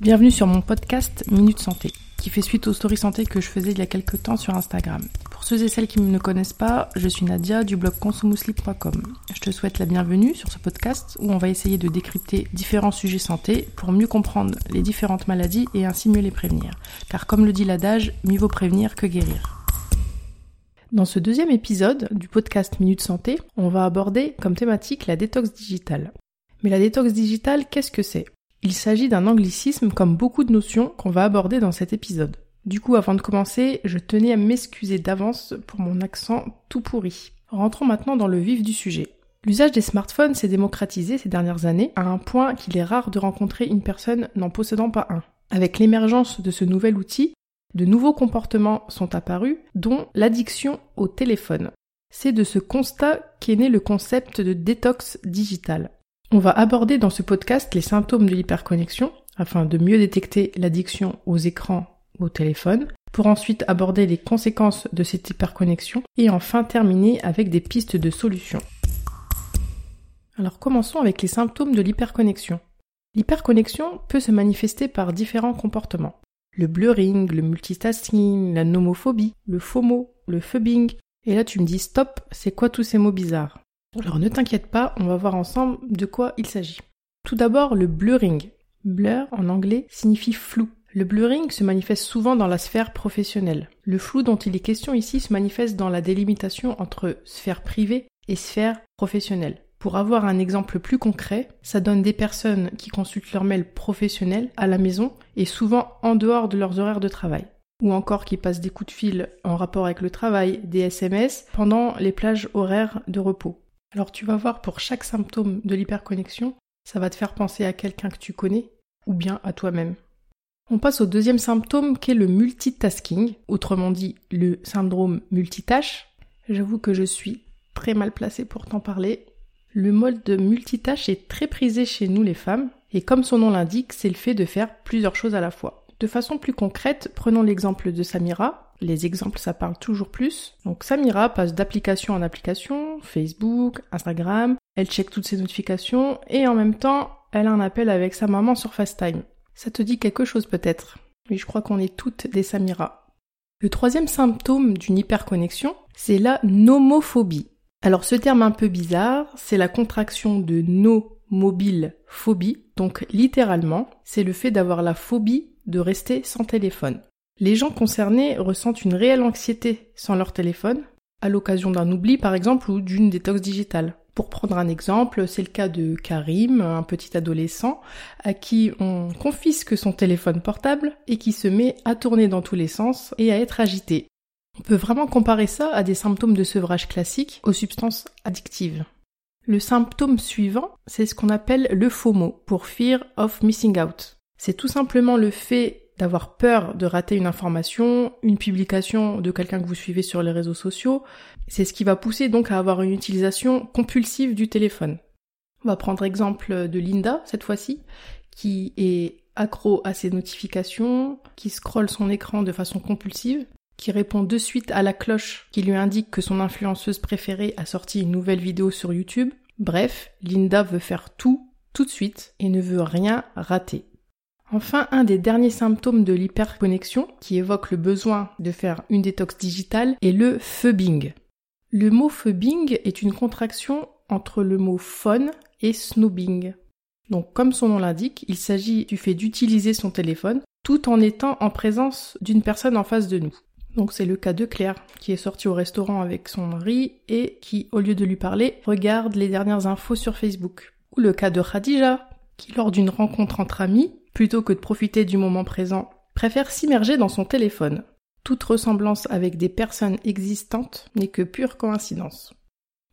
Bienvenue sur mon podcast Minute Santé, qui fait suite aux stories santé que je faisais il y a quelques temps sur Instagram. Pour ceux et celles qui ne me connaissent pas, je suis Nadia du blog consumouslip.com. Je te souhaite la bienvenue sur ce podcast où on va essayer de décrypter différents sujets santé pour mieux comprendre les différentes maladies et ainsi mieux les prévenir. Car comme le dit l'adage, mieux vaut prévenir que guérir. Dans ce deuxième épisode du podcast Minute Santé, on va aborder comme thématique la détox digitale. Mais la détox digitale, qu'est-ce que c'est? Il s'agit d'un anglicisme comme beaucoup de notions qu'on va aborder dans cet épisode. Du coup, avant de commencer, je tenais à m'excuser d'avance pour mon accent tout pourri. Rentrons maintenant dans le vif du sujet. L'usage des smartphones s'est démocratisé ces dernières années à un point qu'il est rare de rencontrer une personne n'en possédant pas un. Avec l'émergence de ce nouvel outil, de nouveaux comportements sont apparus, dont l'addiction au téléphone. C'est de ce constat qu'est né le concept de détox digital. On va aborder dans ce podcast les symptômes de l'hyperconnexion afin de mieux détecter l'addiction aux écrans ou au téléphone, pour ensuite aborder les conséquences de cette hyperconnexion et enfin terminer avec des pistes de solutions. Alors commençons avec les symptômes de l'hyperconnexion. L'hyperconnexion peut se manifester par différents comportements. Le blurring, le multitasking, la nomophobie, le FOMO, le phubbing. Et là tu me dis stop, c'est quoi tous ces mots bizarres? Alors ne t'inquiète pas, on va voir ensemble de quoi il s'agit. Tout d'abord, le blurring. Blur en anglais signifie flou. Le blurring se manifeste souvent dans la sphère professionnelle. Le flou dont il est question ici se manifeste dans la délimitation entre sphère privée et sphère professionnelle. Pour avoir un exemple plus concret, ça donne des personnes qui consultent leur mail professionnel à la maison et souvent en dehors de leurs horaires de travail. Ou encore qui passent des coups de fil en rapport avec le travail, des SMS, pendant les plages horaires de repos. Alors tu vas voir pour chaque symptôme de l'hyperconnexion, ça va te faire penser à quelqu'un que tu connais ou bien à toi-même. On passe au deuxième symptôme qui est le multitasking, autrement dit le syndrome multitâche. J'avoue que je suis très mal placée pour t'en parler. Le mode de multitâche est très prisé chez nous les femmes, et comme son nom l'indique, c'est le fait de faire plusieurs choses à la fois. De façon plus concrète, prenons l'exemple de Samira, les exemples, ça parle toujours plus. Donc Samira passe d'application en application, Facebook, Instagram, elle check toutes ses notifications et en même temps, elle a un appel avec sa maman sur FaceTime. Ça te dit quelque chose peut-être? Oui, je crois qu'on est toutes des Samira. Le troisième symptôme d'une hyperconnexion, c'est la nomophobie. Alors ce terme un peu bizarre, c'est la contraction de no mobile phobie. Donc littéralement, c'est le fait d'avoir la phobie de rester sans téléphone. Les gens concernés ressentent une réelle anxiété sans leur téléphone, à l'occasion d'un oubli par exemple ou d'une détox digitale. Pour prendre un exemple, c'est le cas de Karim, un petit adolescent, à qui on confisque son téléphone portable et qui se met à tourner dans tous les sens et à être agité. On peut vraiment comparer ça à des symptômes de sevrage classiques aux substances addictives. Le symptôme suivant, c'est ce qu'on appelle le FOMO, pour Fear of Missing Out. C'est tout simplement le fait d'avoir peur de rater une information, une publication de quelqu'un que vous suivez sur les réseaux sociaux. C'est ce qui va pousser donc à avoir une utilisation compulsive du téléphone. On va prendre exemple de Linda cette fois-ci, qui est accro à ses notifications, qui scrolle son écran de façon compulsive, qui répond de suite à la cloche qui lui indique que son influenceuse préférée a sorti une nouvelle vidéo sur YouTube. Bref, Linda veut faire tout tout de suite et ne veut rien rater. Enfin, un des derniers symptômes de l'hyperconnexion, qui évoque le besoin de faire une détox digitale, est le phubbing. Le mot phubbing est une contraction entre le mot phone et snobbing. Donc, comme son nom l'indique, il s'agit du fait d'utiliser son téléphone tout en étant en présence d'une personne en face de nous. Donc c'est le cas de Claire, qui est sortie au restaurant avec son mari et qui, au lieu de lui parler, regarde les dernières infos sur Facebook. Ou le cas de Khadija, qui lors d'une rencontre entre amis, plutôt que de profiter du moment présent, préfère s'immerger dans son téléphone. Toute ressemblance avec des personnes existantes n'est que pure coïncidence.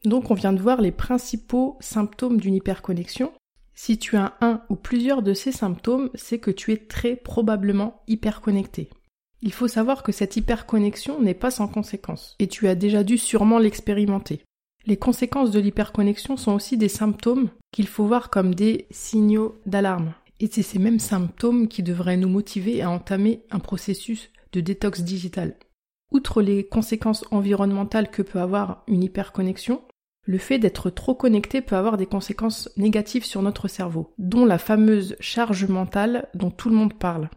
Donc on vient de voir les principaux symptômes d'une hyperconnexion. Si tu as un ou plusieurs de ces symptômes, c'est que tu es très probablement hyperconnecté. Il faut savoir que cette hyperconnexion n'est pas sans conséquences, et tu as déjà dû sûrement l'expérimenter. Les conséquences de l'hyperconnexion sont aussi des symptômes qu'il faut voir comme des signaux d'alarme. Et c'est ces mêmes symptômes qui devraient nous motiver à entamer un processus de détox digital. Outre les conséquences environnementales que peut avoir une hyperconnexion, Le fait d'être trop connecté peut avoir des conséquences négatives sur notre cerveau, dont la fameuse charge mentale dont tout le monde parle.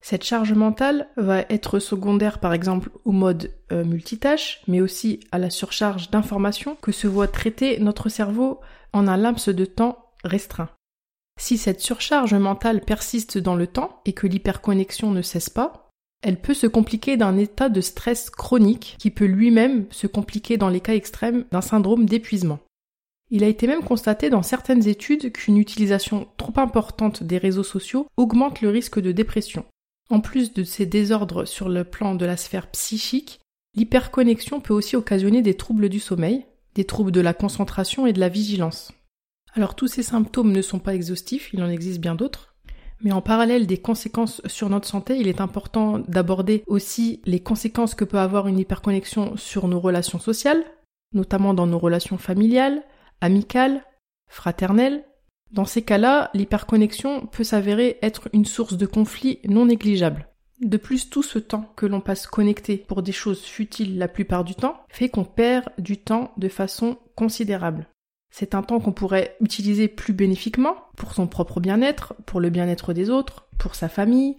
Cette charge mentale va être secondaire par exemple au mode euh, multitâche, mais aussi à la surcharge d'informations que se voit traiter notre cerveau en un laps de temps restreint. Si cette surcharge mentale persiste dans le temps et que l'hyperconnexion ne cesse pas, elle peut se compliquer d'un état de stress chronique qui peut lui-même se compliquer dans les cas extrêmes d'un syndrome d'épuisement. Il a été même constaté dans certaines études qu'une utilisation trop importante des réseaux sociaux augmente le risque de dépression. En plus de ces désordres sur le plan de la sphère psychique, l'hyperconnexion peut aussi occasionner des troubles du sommeil, des troubles de la concentration et de la vigilance. Alors tous ces symptômes ne sont pas exhaustifs, il en existe bien d'autres. Mais en parallèle des conséquences sur notre santé, il est important d'aborder aussi les conséquences que peut avoir une hyperconnexion sur nos relations sociales, notamment dans nos relations familiales, amicales, fraternelles, dans ces cas-là, l'hyperconnexion peut s'avérer être une source de conflits non négligeable. De plus, tout ce temps que l'on passe connecté pour des choses futiles la plupart du temps fait qu'on perd du temps de façon considérable. C'est un temps qu'on pourrait utiliser plus bénéfiquement pour son propre bien-être, pour le bien-être des autres, pour sa famille,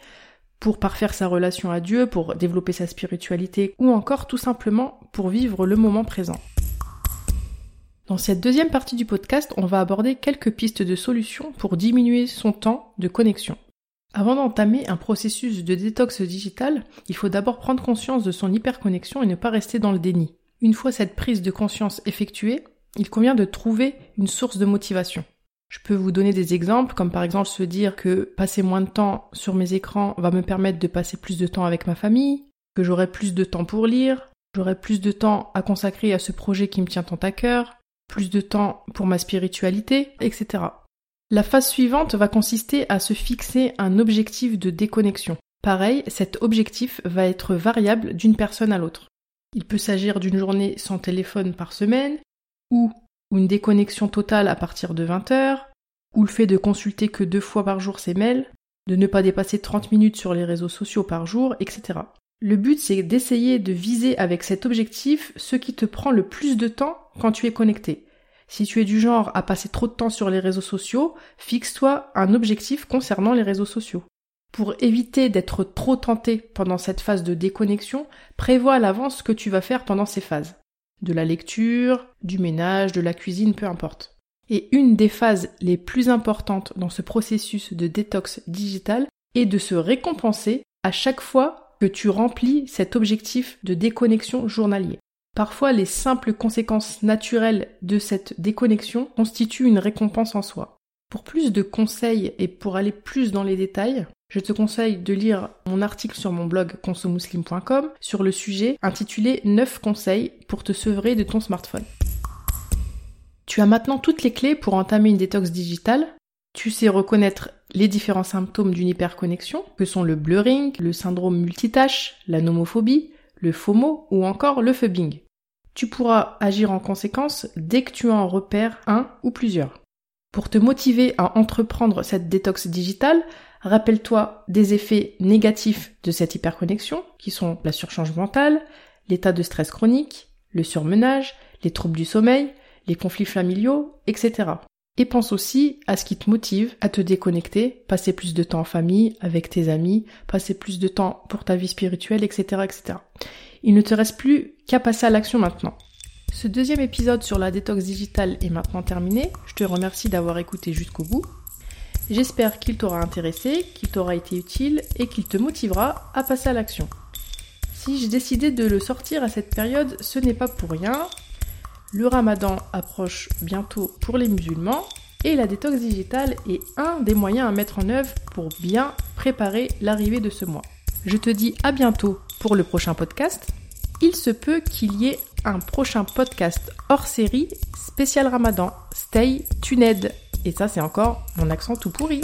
pour parfaire sa relation à Dieu, pour développer sa spiritualité ou encore tout simplement pour vivre le moment présent. Dans cette deuxième partie du podcast, on va aborder quelques pistes de solutions pour diminuer son temps de connexion. Avant d'entamer un processus de détox digital, il faut d'abord prendre conscience de son hyperconnexion et ne pas rester dans le déni. Une fois cette prise de conscience effectuée, il convient de trouver une source de motivation. Je peux vous donner des exemples, comme par exemple se dire que passer moins de temps sur mes écrans va me permettre de passer plus de temps avec ma famille, que j'aurai plus de temps pour lire, j'aurai plus de temps à consacrer à ce projet qui me tient tant à cœur, plus de temps pour ma spiritualité, etc. La phase suivante va consister à se fixer un objectif de déconnexion. Pareil, cet objectif va être variable d'une personne à l'autre. Il peut s'agir d'une journée sans téléphone par semaine, ou une déconnexion totale à partir de 20 heures, ou le fait de consulter que deux fois par jour ses mails, de ne pas dépasser 30 minutes sur les réseaux sociaux par jour, etc. Le but, c'est d'essayer de viser avec cet objectif ce qui te prend le plus de temps quand tu es connecté. Si tu es du genre à passer trop de temps sur les réseaux sociaux, fixe-toi un objectif concernant les réseaux sociaux. Pour éviter d'être trop tenté pendant cette phase de déconnexion, prévois à l'avance ce que tu vas faire pendant ces phases. De la lecture, du ménage, de la cuisine, peu importe. Et une des phases les plus importantes dans ce processus de détox digital est de se récompenser à chaque fois que tu remplis cet objectif de déconnexion journalier. Parfois, les simples conséquences naturelles de cette déconnexion constituent une récompense en soi. Pour plus de conseils et pour aller plus dans les détails, je te conseille de lire mon article sur mon blog consomuslim.com sur le sujet intitulé 9 conseils pour te sevrer de ton smartphone. Tu as maintenant toutes les clés pour entamer une détox digitale. Tu sais reconnaître les différents symptômes d'une hyperconnexion, que sont le blurring, le syndrome multitâche, la nomophobie, le FOMO ou encore le phubbing. Tu pourras agir en conséquence dès que tu en repères un ou plusieurs. Pour te motiver à entreprendre cette détox digitale, rappelle-toi des effets négatifs de cette hyperconnexion, qui sont la surchange mentale, l'état de stress chronique, le surmenage, les troubles du sommeil, les conflits familiaux, etc. Et pense aussi à ce qui te motive à te déconnecter, passer plus de temps en famille, avec tes amis, passer plus de temps pour ta vie spirituelle, etc., etc. Il ne te reste plus qu'à passer à l'action maintenant. Ce deuxième épisode sur la détox digitale est maintenant terminé. Je te remercie d'avoir écouté jusqu'au bout. J'espère qu'il t'aura intéressé, qu'il t'aura été utile et qu'il te motivera à passer à l'action. Si j'ai décidé de le sortir à cette période, ce n'est pas pour rien. Le ramadan approche bientôt pour les musulmans et la détox digitale est un des moyens à mettre en œuvre pour bien préparer l'arrivée de ce mois. Je te dis à bientôt pour le prochain podcast. Il se peut qu'il y ait un prochain podcast hors série spécial ramadan. Stay tuned. Et ça c'est encore mon accent tout pourri.